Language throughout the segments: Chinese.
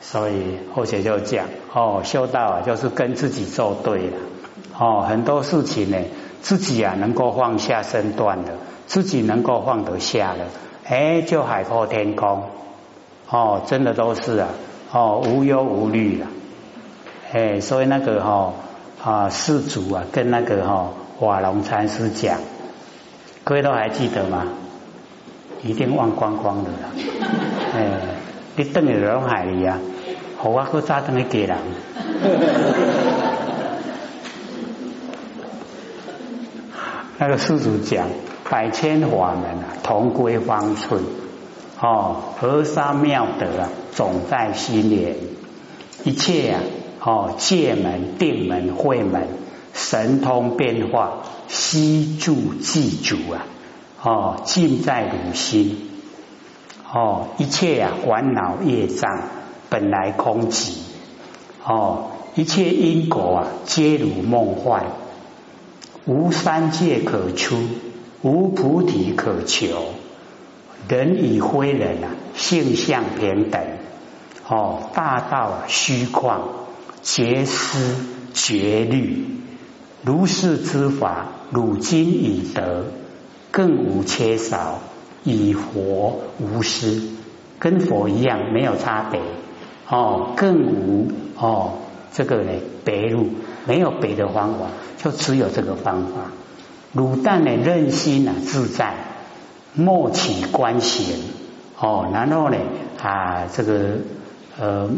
所以后学就讲哦，修道啊，就是跟自己作对了哦，很多事情呢，自己啊能够放下身段的，自己能够放得下的，哎，就海阔天空哦，真的都是啊哦，无忧无虑了，哎，所以那个哈啊世祖啊，跟那个哈瓦龙禅师讲，各位都还记得吗？一定忘光光的了，哎，你等于龙海里啊。好啊，去炸灯去给人。那个师祖讲，百千法门啊，同归方寸。哦，河沙妙德啊，总在心莲。一切啊，哦，戒门、定门、慧门，神通变化，悉住记住啊，哦，尽在汝心。哦，一切啊，烦恼业障。本来空寂，哦，一切因果啊，皆如梦幻，无三界可出，无菩提可求，人与非人啊，性相平等，哦，大道虚旷，绝思绝虑，如是之法，汝今已得，更无缺少，以佛无私，跟佛一样，没有差别。哦，更无哦，这个呢，别路没有别的方法，就只有这个方法。卤蛋呢，任心啊，自在，莫起观行哦，然后呢啊，这个呃，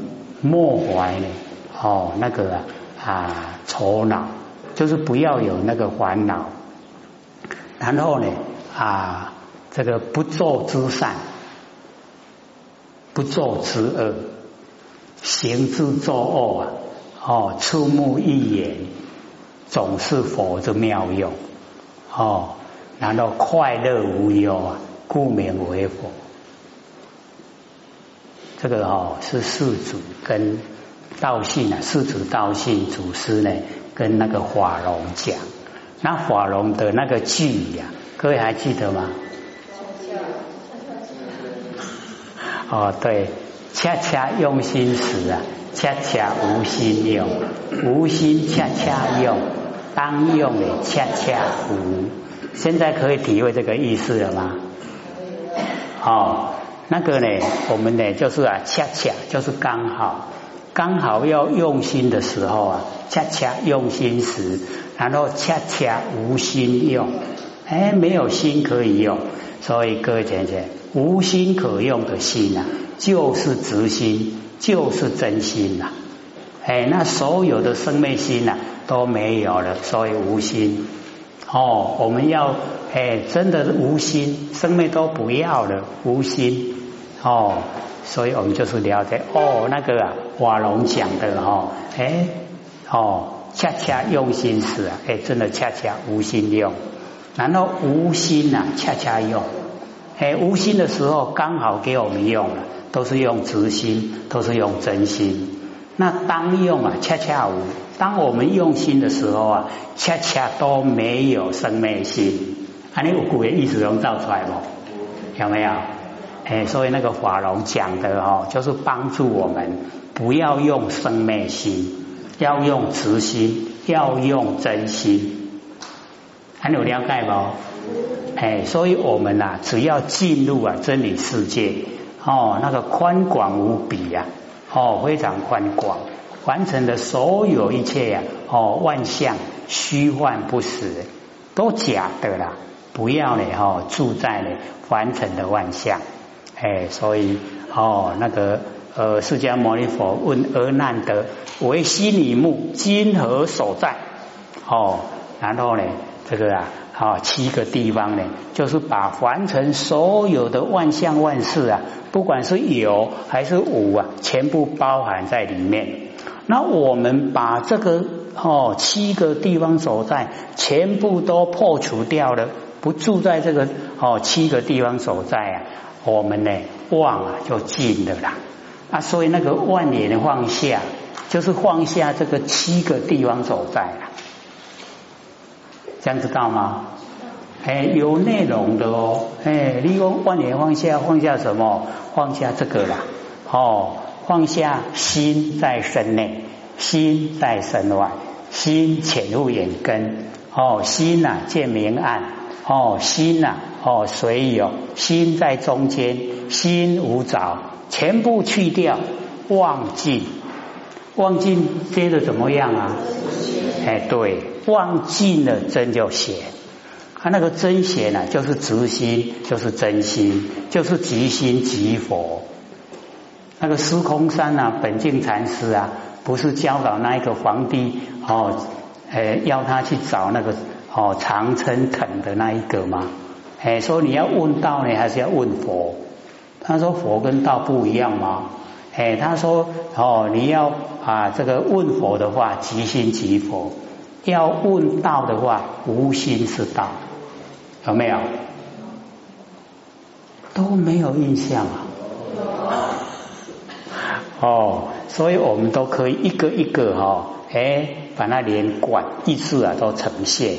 莫怀呢哦，那个啊愁恼，就是不要有那个烦恼。然后呢啊，这个不做之善，不做之恶。行之作恶啊，哦，触目一眼，总是佛之妙用哦，然后快乐无忧啊，故名为佛。这个哦是世祖跟道信啊，世祖道信祖师呢，跟那个法龙讲，那法龙的那个句呀，各位还记得吗？哦，对。恰恰用心时啊，恰恰无心用；无心恰恰用，当用的恰恰无。现在可以体会这个意思了吗？哦，那个呢，我们呢就是啊，恰恰就是刚好，刚好要用心的时候啊，恰恰用心时，然后恰恰无心用，哎，没有心可以用，所以各位姐姐，无心可用的心啊。就是直心，就是真心呐！哎，那所有的生命心呐都没有了，所以无心。哦，我们要哎，真的是无心，生命都不要了，无心。哦，所以我们就是了解哦，那个啊，瓦龙讲的哈，哎，哦，恰恰用心时啊，哎，真的恰恰无心用，然后无心呐，恰恰用，哎，无心的时候刚好给我们用了。都是用直心，都是用真心。那当用啊，恰恰无。当我们用心的时候啊，恰恰都没有生昧心。啊，你有古人意思能造出来不？有没有？哎，所以那个法龙讲的哦，就是帮助我们不要用生昧心，要用直心，要用真心。还有了解不？哎，所以我们呐，只要进入啊真理世界。哦，那个宽广无比呀，哦，非常宽广，完成的所有一切呀，哦，万象虚幻不实，都假的啦，不要呢，哦，住在呢凡尘的万象，哎，所以哦，那个呃，释迦牟尼佛问阿难得：为悉尼目今何所在？哦，然后呢，这个啊。啊，七个地方呢，就是把凡尘所有的万象万事啊，不管是有还是无啊，全部包含在里面。那我们把这个哦七个地方所在全部都破除掉了，不住在这个哦七个地方所在啊，我们呢望啊就尽了啦。啊，所以那个万年的放下，就是放下这个七个地方所在了。这样知道吗？哎，有内容的哦。哎，你用万年放下，放下什么？放下这个啦。哦，放下心在身内，心在身外，心潜入眼根。哦，心呐见明暗，哦，心呐哦随有，心在中间，心无着，全部去掉，忘记，忘尽接的怎么样啊？哎，对，忘尽了真就显，他那个真显呢，就是直心，就是真心，就是即心即佛。那个司空山啊，本净禅师啊，不是教导那一个皇帝哦。哎，要他去找那个哦长城藤的那一个吗？哎，说你要问道呢，还是要问佛？他说佛跟道不一样吗？哎，他说哦，你要啊这个问佛的话，即心即佛；要问道的话，无心是道。有没有？都没有印象啊。哦，所以我们都可以一个一个哈，哎。把那连贯意思啊都呈现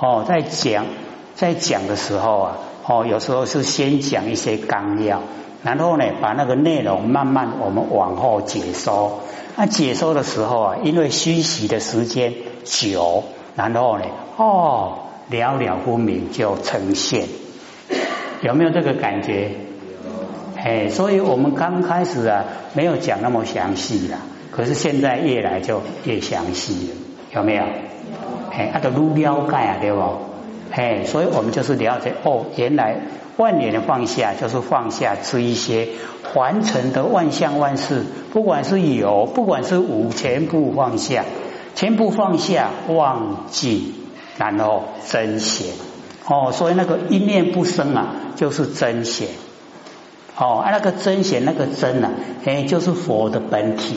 哦，在讲在讲的时候啊，哦，有时候是先讲一些纲要，然后呢，把那个内容慢慢我们往后解说。那解说的时候啊，因为虚习的时间久，然后呢，哦，了了分明就呈现，有没有这个感觉？哎，所以我们刚开始啊，没有讲那么详细的。可是现在越来就越详细了，有没有？哎，那个如了解啊，对不？哎，所以我们就是了解哦，原来万年的放下就是放下这一些凡尘的万象万事，不管是有，不管是无，全部放下，全部放下，忘记，然后真显。哦，所以那个一念不生啊，就是真显。哦，啊那个真显，那个真啊，哎，就是佛的本体。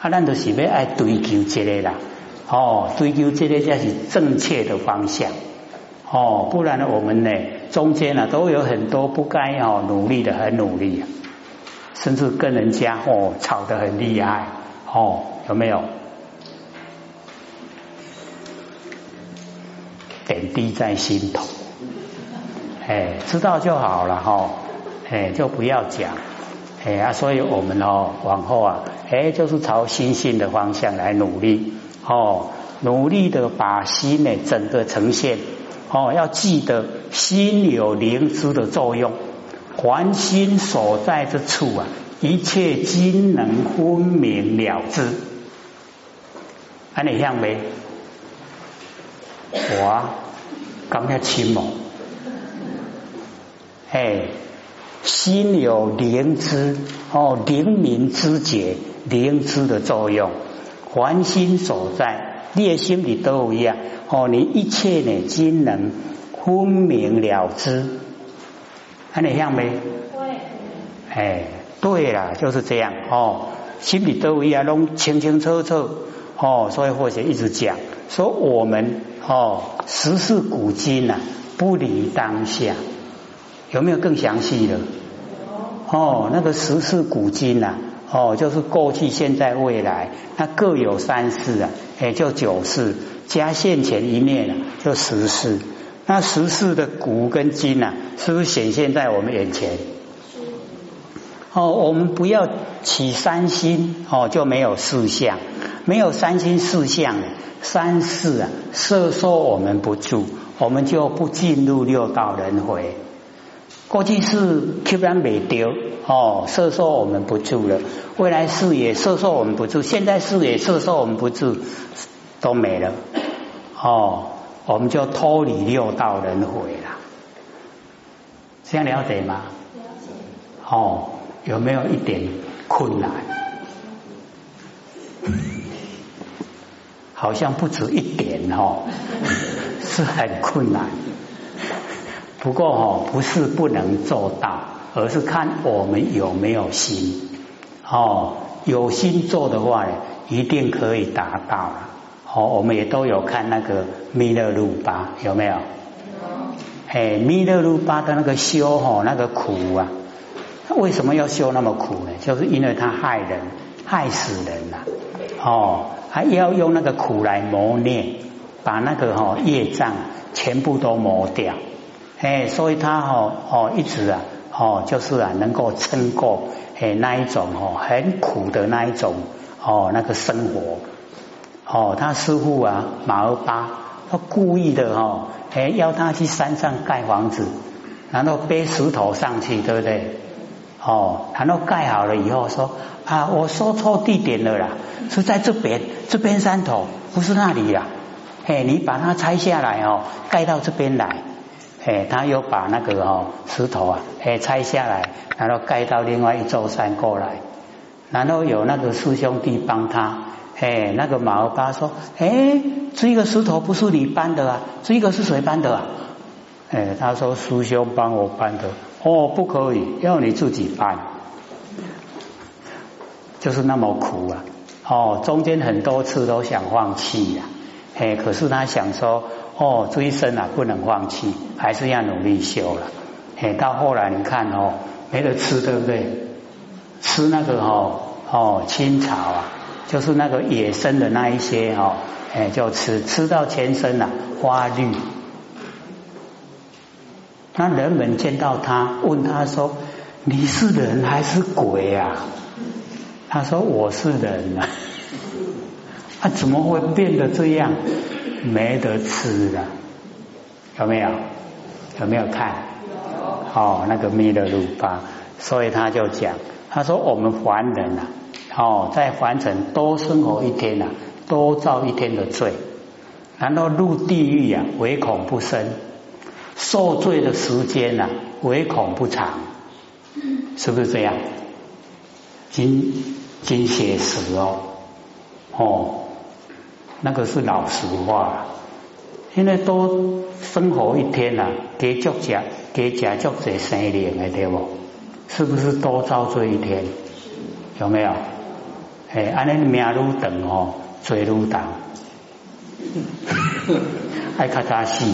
啊，咱都是要爱追求这个啦，哦，追求这个才是正确的方向，哦，不然呢，我们呢中间呢都有很多不该哦努力的，很努力，甚至跟人家哦吵得很厉害，哦，有没有？点滴在心头，哎，知道就好了哈，哎，就不要讲。哎啊，所以我们哦，往后啊，哎，就是朝心性的方向来努力哦，努力的把心呢整个呈现哦，要记得心有灵知的作用，凡心所在之处啊，一切均能分明了之。安你像没？我刚才清毛，哎。心有灵知哦，灵明之觉、灵知的作用，凡心所在，你心里都一样哦。你一切呢，均能分明了之，看你像没？对。哎，对了，就是这样哦。心里都一样，拢清清楚楚哦。所以或者一直讲说，我们哦，时事古今呐，不离当下。有没有更详细的？哦，那个十世古今呐，哦，就是过去、现在、未来，那各有三世啊，也就九世加现前一念啊，就十世。那十世的古跟今呐，是不是显现在我们眼前？哦，我们不要起三心哦，就没有四相，没有三心四相，三世啊，摄受我们不住，我们就不进入六道轮回。过去是突然没丢哦，射受我们不住了；未来事也射受我们不住，现在事也射受我们不住，都没了哦，我们就脱离六道轮回了。这样了解吗？了解。哦，有没有一点困难？好像不止一点哦，是很困难。不过哦，不是不能做到，而是看我们有没有心哦。有心做的话，一定可以达到了。哦，我们也都有看那个弥勒鲁巴，有没有？哎，弥勒鲁巴的那个修哦，那个苦啊，他为什么要修那么苦呢？就是因为他害人，害死人了。哦，还要用那个苦来磨练，把那个哈业障全部都磨掉。哎，所以他哦哦一直啊哦，就是啊，能够撑过哎那一种哦很苦的那一种哦那个生活哦，他师傅啊马尔巴，他故意的哦，哎要他去山上盖房子，然后背石头上去，对不对？哦，然后盖好了以后说啊，我说错地点了啦，是在这边这边山头，不是那里呀。嘿，你把它拆下来哦，盖到这边来。哎，他又把那个哦石头啊，哎拆下来，然后盖到另外一座山过来，然后有那个师兄弟帮他，哎，那个马尔巴说，哎，这个石头不是你搬的啊，这个是谁搬的啊？哎，他说师兄帮我搬的，哦，不可以，要你自己搬，就是那么苦啊，哦，中间很多次都想放弃呀，哎，可是他想说。哦，这一生啊不能放弃，还是要努力修了。哎，到后来你看哦，没得吃，对不对？吃那个哦哦青草啊，就是那个野生的那一些哦，哎就吃，吃到全身啊花绿。那人们见到他，问他说：“你是人还是鬼啊？”他说：“我是人啊。”他怎么会变得这样？没得吃的，有没有？有没有看？哦，那个弥勒鲁巴，所以他就讲，他说我们凡人啊，哦，在凡尘多生活一天呐，多造一天的罪，然后入地狱啊，唯恐不生，受罪的时间呐，唯恐不长，是不是这样？金金写实哦，哦。那个是老实话，现在都生活一天啊，给足食，给食足者生灵的对不？是不是多遭罪一天？有没有？哎，安尼命愈长哦，罪愈重，爱较早死。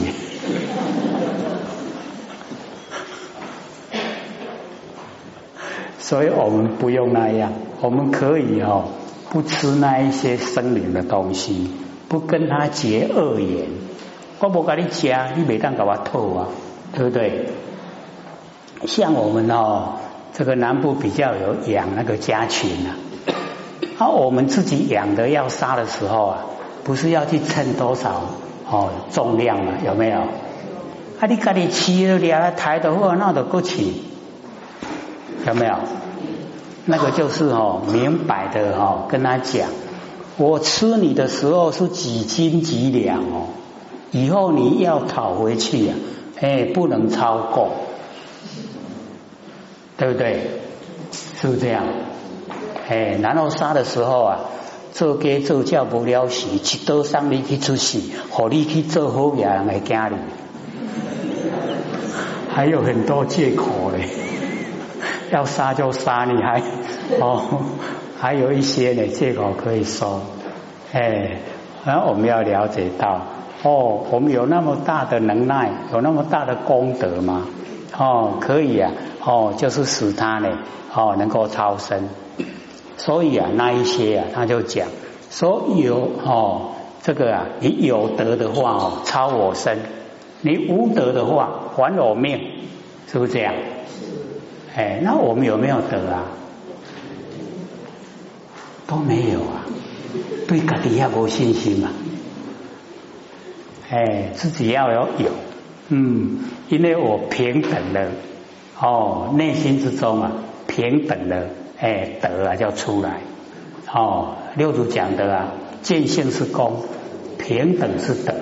所以我们不用那样，我们可以哦。不吃那一些生灵的东西，不跟他结恶缘。我不跟你讲，你每当给我透啊，对不对？像我们哦，这个南部比较有养那个家禽啊，啊，我们自己养的要杀的时候啊，不是要去称多少哦重量嘛？有没有？啊，你家里吃了两抬的话，那都够起，有没有？那个就是哦，明摆的哦，跟他讲，我吃你的时候是几斤几两哦，以后你要讨回去呀，哎，不能超过，对不对？是不是这样？哎，然后杀的时候啊，做给做叫不了事，一刀上你去出事，和你去做好人来家里，还有很多借口嘞。要杀就杀，你还哦，还有一些呢借口可以说，哎，然后我们要了解到，哦，我们有那么大的能耐，有那么大的功德吗？哦，可以啊，哦，就是使他呢，哦，能够超生。所以啊，那一些啊，他就讲说有哦，这个啊，你有德的话哦，超我身；你无德的话，还我命，是不是这样？哎，那我们有没有德啊？都没有啊，对自己要有信心嘛。哎，自己要有有，嗯，因为我平等了，哦，内心之中啊，平等了，哎，德啊就出来。哦，六祖讲的啊，见性是功，平等是德。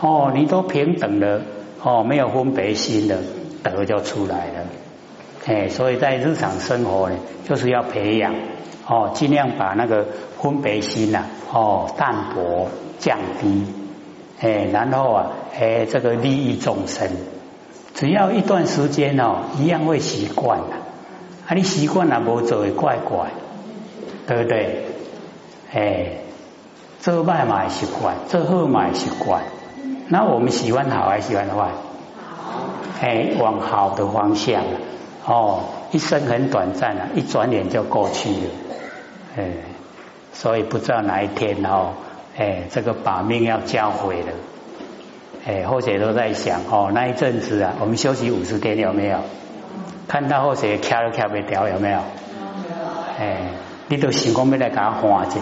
哦，你都平等了，哦，没有分别心的，德就出来了。哎，所以在日常生活呢，就是要培养哦，尽量把那个分别心呐，哦，淡薄降低，哎，然后啊，哎，这个利益众生，只要一段时间哦，一样会习惯的。啊，你习惯了，不做会怪怪，对不对？哎，做坏嘛习惯，做好嘛习惯。那我们喜欢好还是喜欢坏？好。哎，往好的方向。哦，一生很短暂啊，一转眼就过去了，哎，所以不知道哪一天哦，哎，这个把命要交回了，哎，或者都在想哦，那一阵子啊，我们休息五十天有没有？看到后谁卡都卡不掉，有没有？哎，你都想讲要来给他换一下。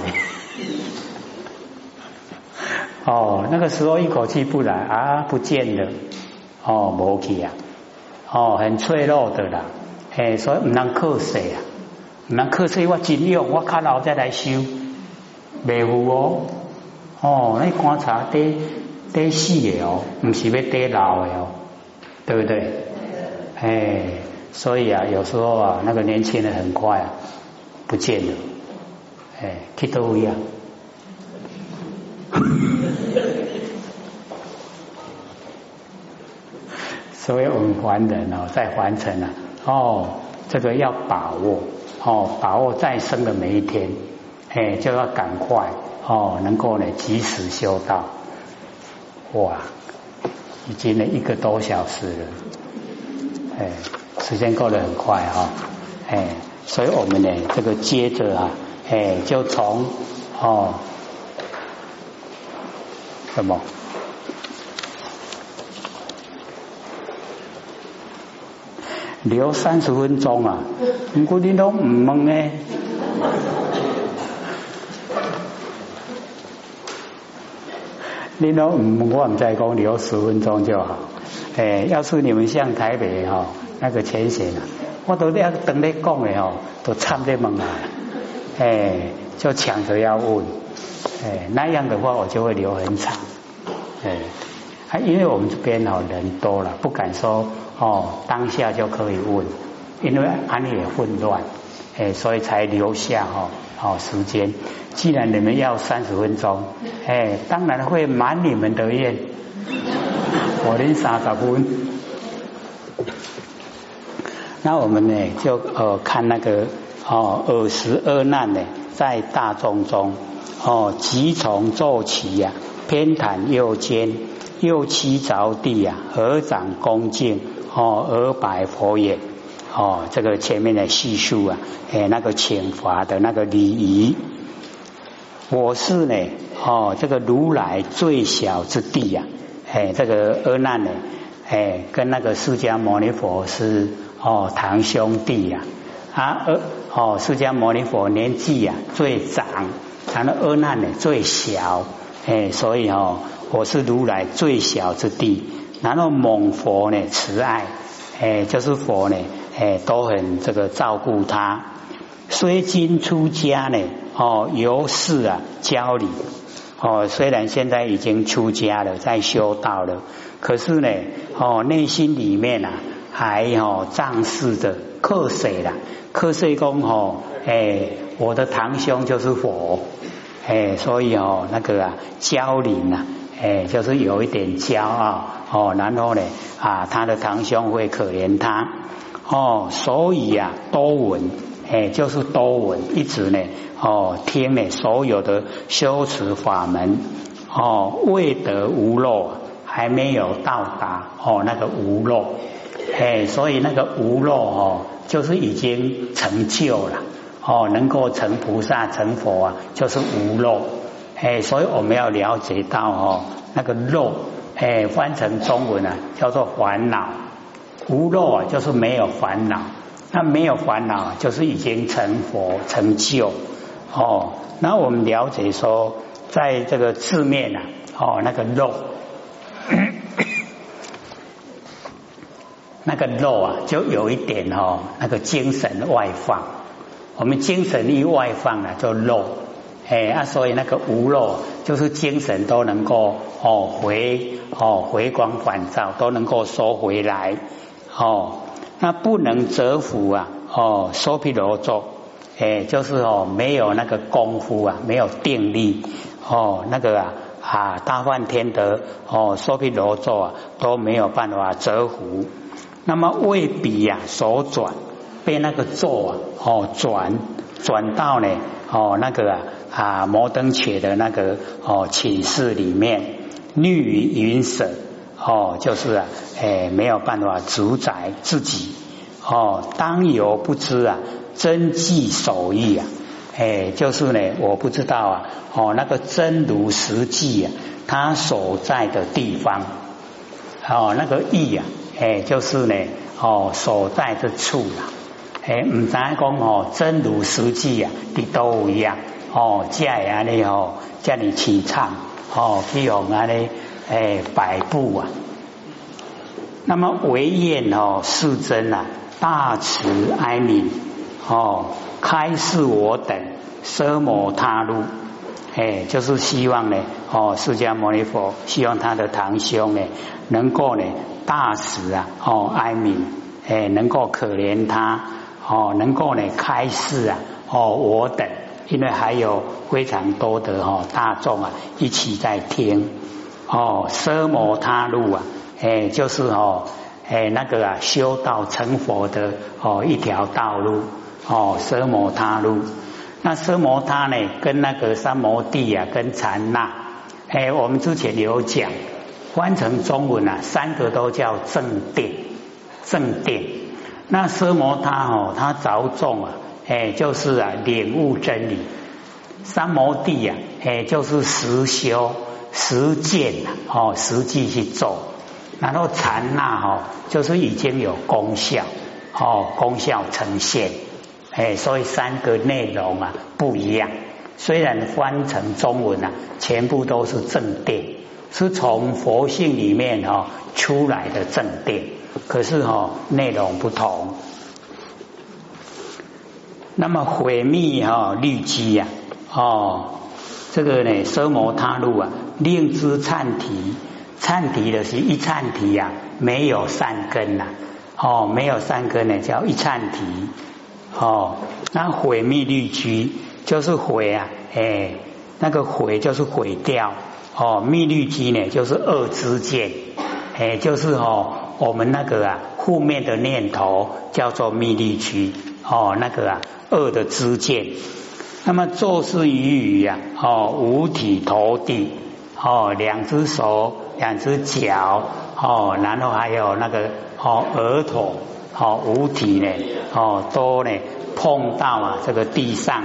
哦，那个时候一口气不来啊，不见了。哦，无去啊。哦，很脆弱的啦。哎，所以唔能克死啊，唔能克死我尽用，我靠老再来修，袂赴哦。哦，那观察得得死的哦，唔是要得老的哦，对不对？哎，所以啊，有时候啊，那个年轻人很快啊，不见了，哎，去都一样。所以我们凡人哦，在凡尘啊，哦，这个要把握哦，把握再生的每一天，哎，就要赶快哦，能够呢及时修道。哇，已经呢一个多小时了，哎，时间过得很快哈，哎，所以我们呢这个接着啊，哎，就从哦什么？留三十分钟啊！不过你都唔问呢？你都唔，我唔再讲，留十分钟就好。哎，要是你们像台北哈那个前线啊，我都要等你讲的哦，都差不多问啊。哎，就抢着要问。哎，那样的话我就会留很长。哎，啊，因为我们这边哦人多了，不敢说。哦，当下就可以问，因为安也混乱，哎，所以才留下哈好时间。既然你们要三十分钟，哎，当然会满你们的愿。我连三十分，那我们呢就呃看那个哦二十二难呢，在大众中哦即从坐起呀，偏袒右肩，右膝着地呀，合掌恭敬。哦，而白佛也。哦，这个前面的叙述啊，哎，那个请法的那个礼仪，我是呢，哦，这个如来最小之地呀，哎，这个阿难呢，哎，跟那个释迦牟尼佛是哦堂兄弟呀，啊，呃，哦，释迦牟尼佛年纪呀最长，然后阿难呢最小，哎，所以哦，我是如来最小之地。然后蒙佛呢慈爱，哎，就是佛呢，哎，都很这个照顾他。虽今出家呢，哦，由是啊教理，哦，虽然现在已经出家了，在修道了，可是呢，哦，内心里面啊，还哦仗势的克谁了？克谁公哦，哎，我的堂兄就是佛，哎，所以哦，那个啊，教理呢，哎，就是有一点骄傲。哦，然后呢，啊，他的堂兄会可怜他，哦，所以啊，多闻，哎，就是多闻，一直呢，哦，听呢，所有的修持法门，哦，未得无漏，还没有到达，哦，那个无漏，哎，所以那个无漏哦，就是已经成就了，哦，能够成菩萨成佛啊，就是无漏，哎，所以我们要了解到哦，那个漏。哎，翻成中文啊，叫做烦恼。无漏啊，就是没有烦恼。那没有烦恼，就是已经成佛成就哦。那我们了解说，在这个字面啊，哦，那个漏，那个漏啊，就有一点哦，那个精神外放。我们精神一外放啊，就漏。哎啊，所以那个无漏就是精神都能够哦回哦回光返照，都能够收回来哦。那不能折服啊哦，收皮罗咒哎，就是哦没有那个功夫啊，没有定力哦，那个啊啊大梵天德哦，收皮罗咒啊都没有办法折服。那么未必呀手转被那个咒啊哦转转到呢哦那个啊。啊，摩登伽的那个哦寝室里面，绿云舍哦，就是啊，哎，没有办法主宰自己哦，当有不知啊，真迹手艺啊，哎，就是呢，我不知道啊，哦，那个真如实际啊，他所在的地方，哦，那个义啊，哎，就是呢，哦所在之处啊。哎，唔知讲哦，真如实际啊，你都一样哦，这样呢哦，叫你起唱哦，譬如安尼哎摆布啊。那么唯愿哦，世尊啊，大慈哀悯哦，开示我等奢摩他路，哎，就是希望呢哦，释迦牟尼佛希望他的堂兄呢，能够呢大慈啊哦哀悯，哎，能够可怜他。哦，能够呢开示啊，哦，我等，因为还有非常多的哦大众啊一起在听，哦，奢摩他路啊，哎，就是哦，哎那个啊修道成佛的哦一条道路，哦，奢摩他路，那奢摩他呢跟那个三摩地啊跟禅那，哎，我们之前有讲，翻成中文啊，三个都叫正定，正定。那奢摩他哦，他着重啊，哎，就是啊，领悟真理；三摩地呀，哎，就是实修实践呐，哦，实际去做。然后禅那哈，就是已经有功效，哦，功效呈现，哎，所以三个内容啊不一样。虽然翻成中文啊，全部都是正定，是从佛性里面哦出来的正定。可是哈，内容不同。那么毁灭哈律机呀，哦，这个呢，奢摩他路啊，令之忏提，忏提的是一忏提呀，没有善根呐，哦，没有善根呢，叫一忏提，哦，那毁灭律机就是毁啊，哎，那个毁就是毁掉，哦，密律机呢就是恶之见，哎，就是哦。我们那个啊，负面的念头叫做密律区哦，那个啊恶的知见。那么做事于语呀，哦五体投地哦，两只手、两只脚哦，然后还有那个哦额头哦五体呢哦都呢碰到啊这个地上。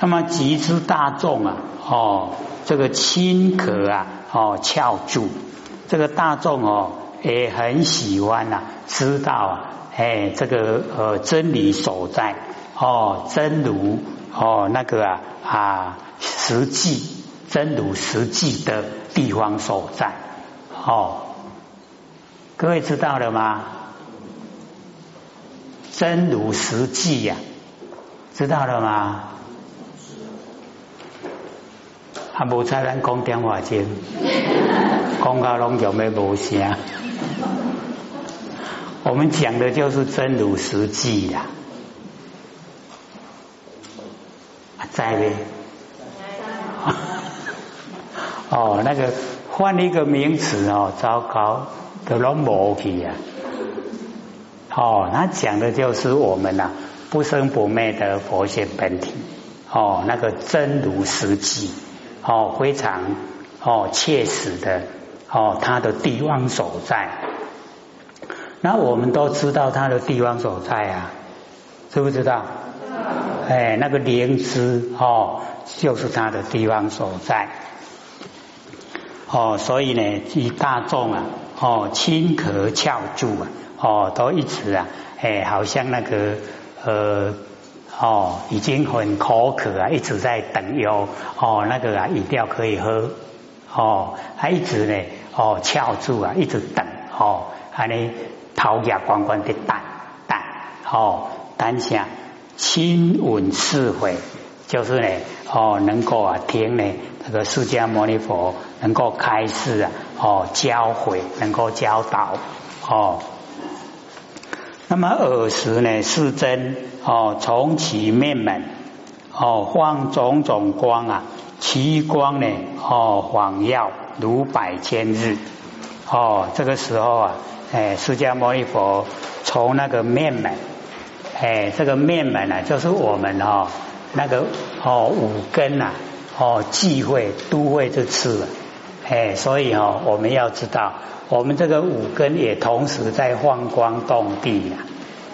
那么集之大众啊哦，这个轻壳啊哦翘住这个大众哦。也很喜欢呐，知道啊，哎，这个呃真理所在哦，真如哦那个啊啊实际真如实际的地方所在哦，各位知道了吗？真如实际呀，知道了吗？啊，无才咱讲电话间，讲到拢就没无声。我们讲的就是真如实际呀，在呗。哦，那个换一个名词哦，糟糕，都拢无去呀。哦，那讲的就是我们呐不生不灭的佛性本体。哦，那个真如实际，哦，非常哦切实的哦，他的地方所在。那我们都知道他的地方所在啊，知不知道？哎，那个灵芝哦，就是他的地方所在。哦，所以呢，以大众啊，哦，轻咳翘住啊，哦，都一直啊，哎，好像那个呃，哦，已经很口渴啊，一直在等有哦，那个啊饮料可以喝，哦，他一直呢，哦，翘住啊，一直等，哦，还呢。陶冶关关的等，等哦，等下亲闻是会，就是呢哦，能够啊听呢这个释迦牟尼佛能够开示啊哦教诲，能够教导哦。那么尔时呢，世尊哦从其面门哦放种种光啊，其光呢哦晃耀如百千日哦，这个时候啊。哎，释迦牟尼佛从那个面门，哎，这个面门啊，就是我们哦那个哦五根呐，哦忌讳都会这次，哎，所以哦我们要知道，我们这个五根也同时在放光动地呀，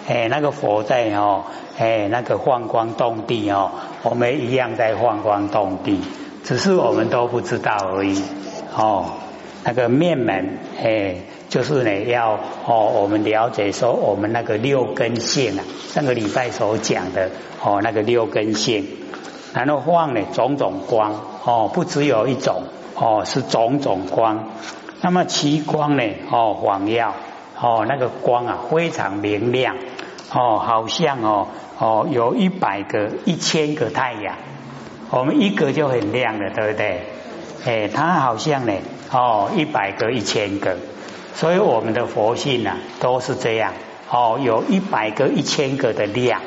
哎，那个佛在哦，哎，那个放光动地哦，我们一样在放光动地，只是我们都不知道而已，哦，那个面门，哎。就是呢要哦我们了解说我们那个六根性啊，上个礼拜所讲的哦那个六根性，然后放呢种种光哦不只有一种哦是种种光，那么其光呢哦黄耀哦那个光啊非常明亮哦好像哦哦有一百个一千个太阳，我们一个就很亮了，对不对？哎，它好像呢哦一百个一千个。所以我们的佛性呢，都是这样哦，有一百个、一千个的亮。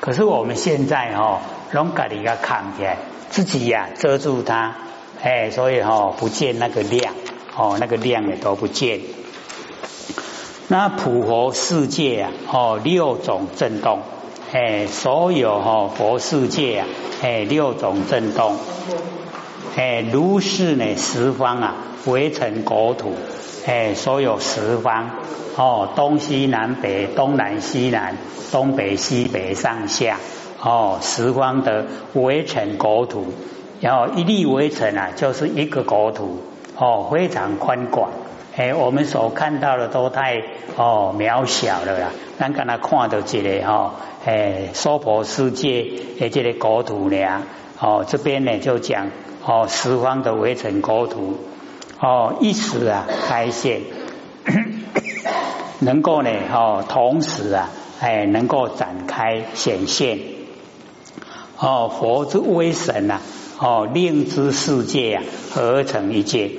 可是我们现在哦，拢家里要看起来，自己呀遮住它，哎，所以哦不见那个亮哦，那个亮也都不见。那普佛世界啊，哦六种震动，哎，所有哦佛世界啊，哎六种震动，哎如是呢十方啊围成国土。哎，所有十方。哦，东西南北，东南西南，东北西北上下。哦，十方的围城国土，然后一粒围城啊，就是一个国土。哦，非常宽广。哎，我们所看到的都太哦渺小了啦，咱刚才看到这个哈，哎，娑婆世界诶，这个国土呢，哦，这边呢就讲哦，十方的围城国土。哦，一时啊开现，能够呢哦，同时啊，哎，能够展开显现。哦，佛之威神呐，哦，令之世界啊合成一界。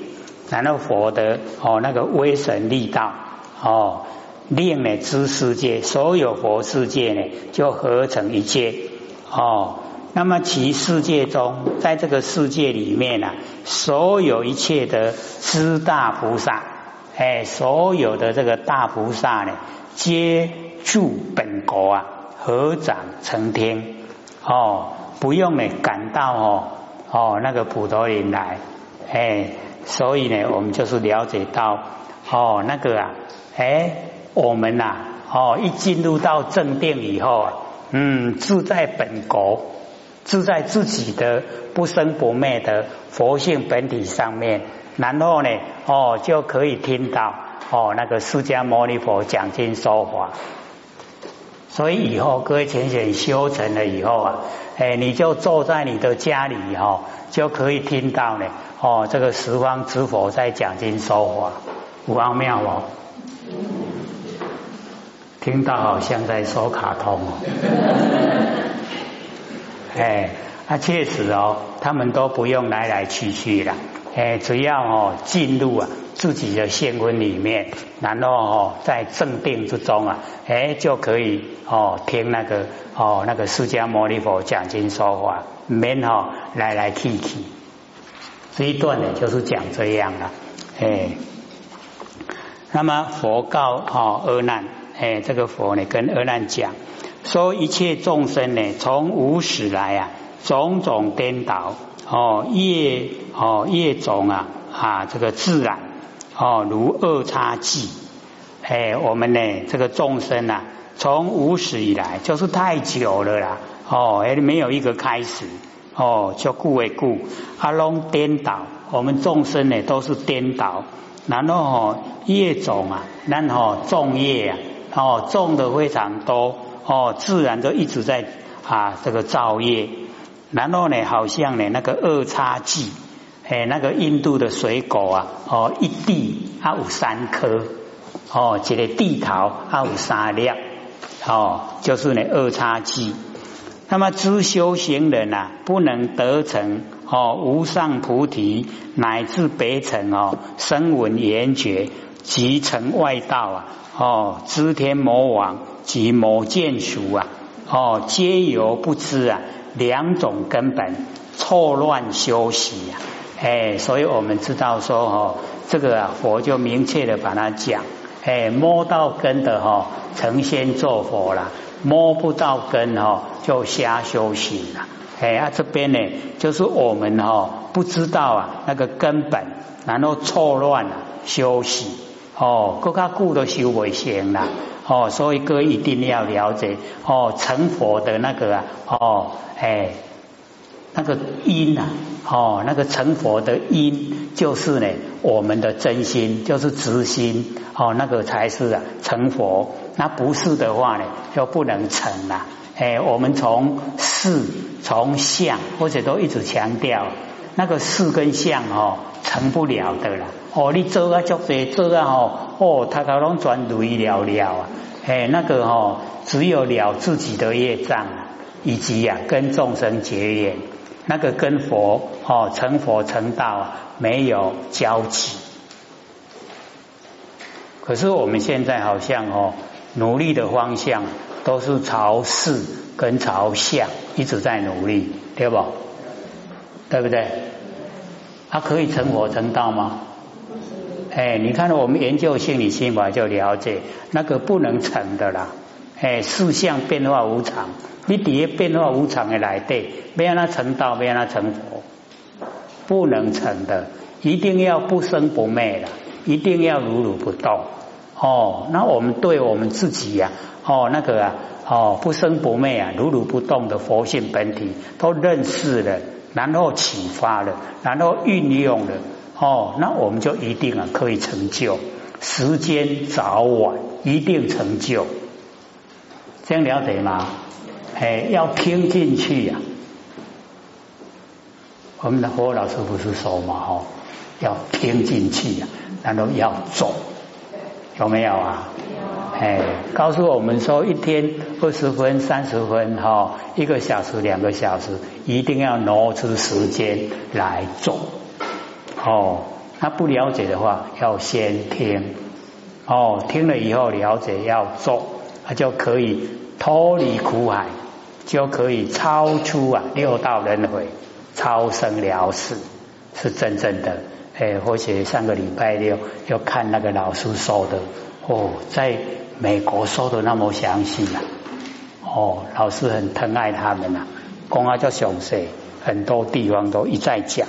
然后佛的哦那个威神力道，哦，令呢之世界，所有佛世界呢就合成一界。哦。那么其世界中，在这个世界里面呢，所有一切的知大菩萨，哎，所有的这个大菩萨呢，皆住本国啊，合掌成天哦，不用呢赶到哦哦那个普陀林来，哎，所以呢，我们就是了解到哦那个啊，哎，我们呐哦一进入到正定以后啊，嗯，住在本国。自在自己的不生不灭的佛性本体上面，然后呢，哦，就可以听到哦，那个释迦牟尼佛讲经说法。所以以后各位浅显修成了以后啊，哎，你就坐在你的家里哈，就可以听到呢，哦，这个十方之佛在讲经说法，五奥妙哦，听到好像在说卡通哦。哎，那确实哦，他们都不用来来去去了，哎，只要哦进入啊自己的现温里面，然后哦在正定之中啊，哎就可以哦听那个哦那个释迦牟尼佛讲经说法，免哦来来去去。这一段呢就是讲这样了，哎，那么佛告哦阿难，哎这个佛呢跟阿难讲。说一切众生呢，从无始来啊，种种颠倒哦，业哦业种啊啊，这个自然哦，如二叉记。哎，我们呢这个众生啊，从无始以来就是太久了啦哦，还没有一个开始哦，就故为故，阿龙颠倒，我们众生呢都是颠倒，然后哦业种啊，然后种业啊哦种的非常多。哦，自然就一直在啊，这个造业，然后呢，好像呢那个二叉戟，哎，那个印度的水果啊，哦，一地啊有三颗，哦，一个地桃啊有三粒，哦，就是呢二叉戟。那么知修行人啊，不能得成哦无上菩提，乃至北城哦声闻缘觉，即成外道啊，哦知天魔王。及魔见熟啊，哦，皆由不知啊，两种根本错乱修习啊，哎，所以我们知道说哦，这个啊，佛就明确的把它讲，哎，摸到根的哈，成仙做佛了；摸不到根哦，就瞎修行了。哎啊，这边呢，就是我们哦不知道啊那个根本，然后错乱了修习，哦，更加固都修不行了。哦，所以各位一定要了解哦，成佛的那个啊，哦，哎，那个因啊，哦，那个成佛的因就是呢，我们的真心就是直心，哦，那个才是啊成佛。那不是的话呢，就不能成了。哎，我们从事从相或者都一直强调，那个事跟相哦成不了的了。哦，你做啊做对做啊哦哦，他都拢转累了了啊。哎，那个哦，只有了自己的业障，以及呀跟众生结缘，那个跟佛哦成佛成道啊没有交集。可是我们现在好像哦努力的方向都是朝事跟朝相一直在努力，对不？对不对？他可以成佛成道吗？哎，你看到我们研究心理心法就了解，那个不能成的啦。哎，事相变化无常，你底下变化无常的来对，没让他成道，没让他成佛，不能成的，一定要不生不灭的，一定要如如不动。哦，那我们对我们自己呀，哦，那个啊，哦，不生不灭啊，如如不动的佛性本体都认识了，然后启发了，然后运用了。哦，那我们就一定啊可以成就，时间早晚一定成就，这样了解吗？哎，要听进去呀。我们的何老师不是说嘛，哈，要听进去呀，然后要做，有没有啊？哎，告诉我们说，一天二十分、三十分，哈，一个小时、两个小时，一定要挪出时间来做。哦，那不了解的话，要先听。哦，听了以后了解，要做，他就可以脱离苦海，就可以超出啊六道轮回，超生了死，是真正的。哎，或者上个礼拜六要看那个老师说的，哦，在美国说的那么详细啊。哦，老师很疼爱他们呐，公阿叫详细，很多地方都一再讲。